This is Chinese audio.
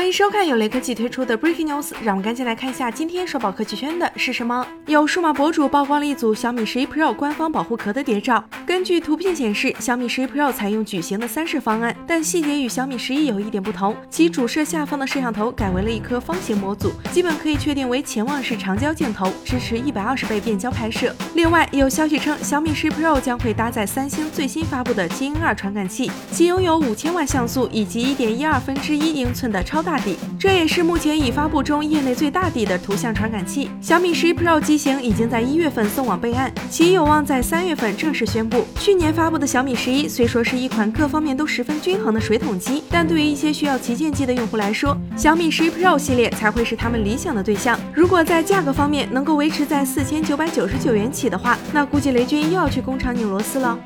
欢迎收看由雷科技推出的 Breaking News，让我们赶紧来看一下今天刷爆科技圈的是什么。有数码博主曝光了一组小米十一 Pro 官方保护壳的谍照。根据图片显示，小米十一 Pro 采用矩形的三摄方案，但细节与小米十一有一点不同，其主摄下方的摄像头改为了一颗方形模组，基本可以确定为潜望式长焦镜头，支持一百二十倍变焦拍摄。另外，有消息称小米十一 Pro 将会搭载三星最新发布的基因二传感器，其拥有五千万像素以及一点一二分之一英寸的超。大大底，这也是目前已发布中业内最大底的图像传感器。小米十一 Pro 机型已经在一月份送往备案，其有望在三月份正式宣布。去年发布的小米十一虽说是一款各方面都十分均衡的水桶机，但对于一些需要旗舰机的用户来说，小米十一 Pro 系列才会是他们理想的对象。如果在价格方面能够维持在四千九百九十九元起的话，那估计雷军又要去工厂拧螺丝了。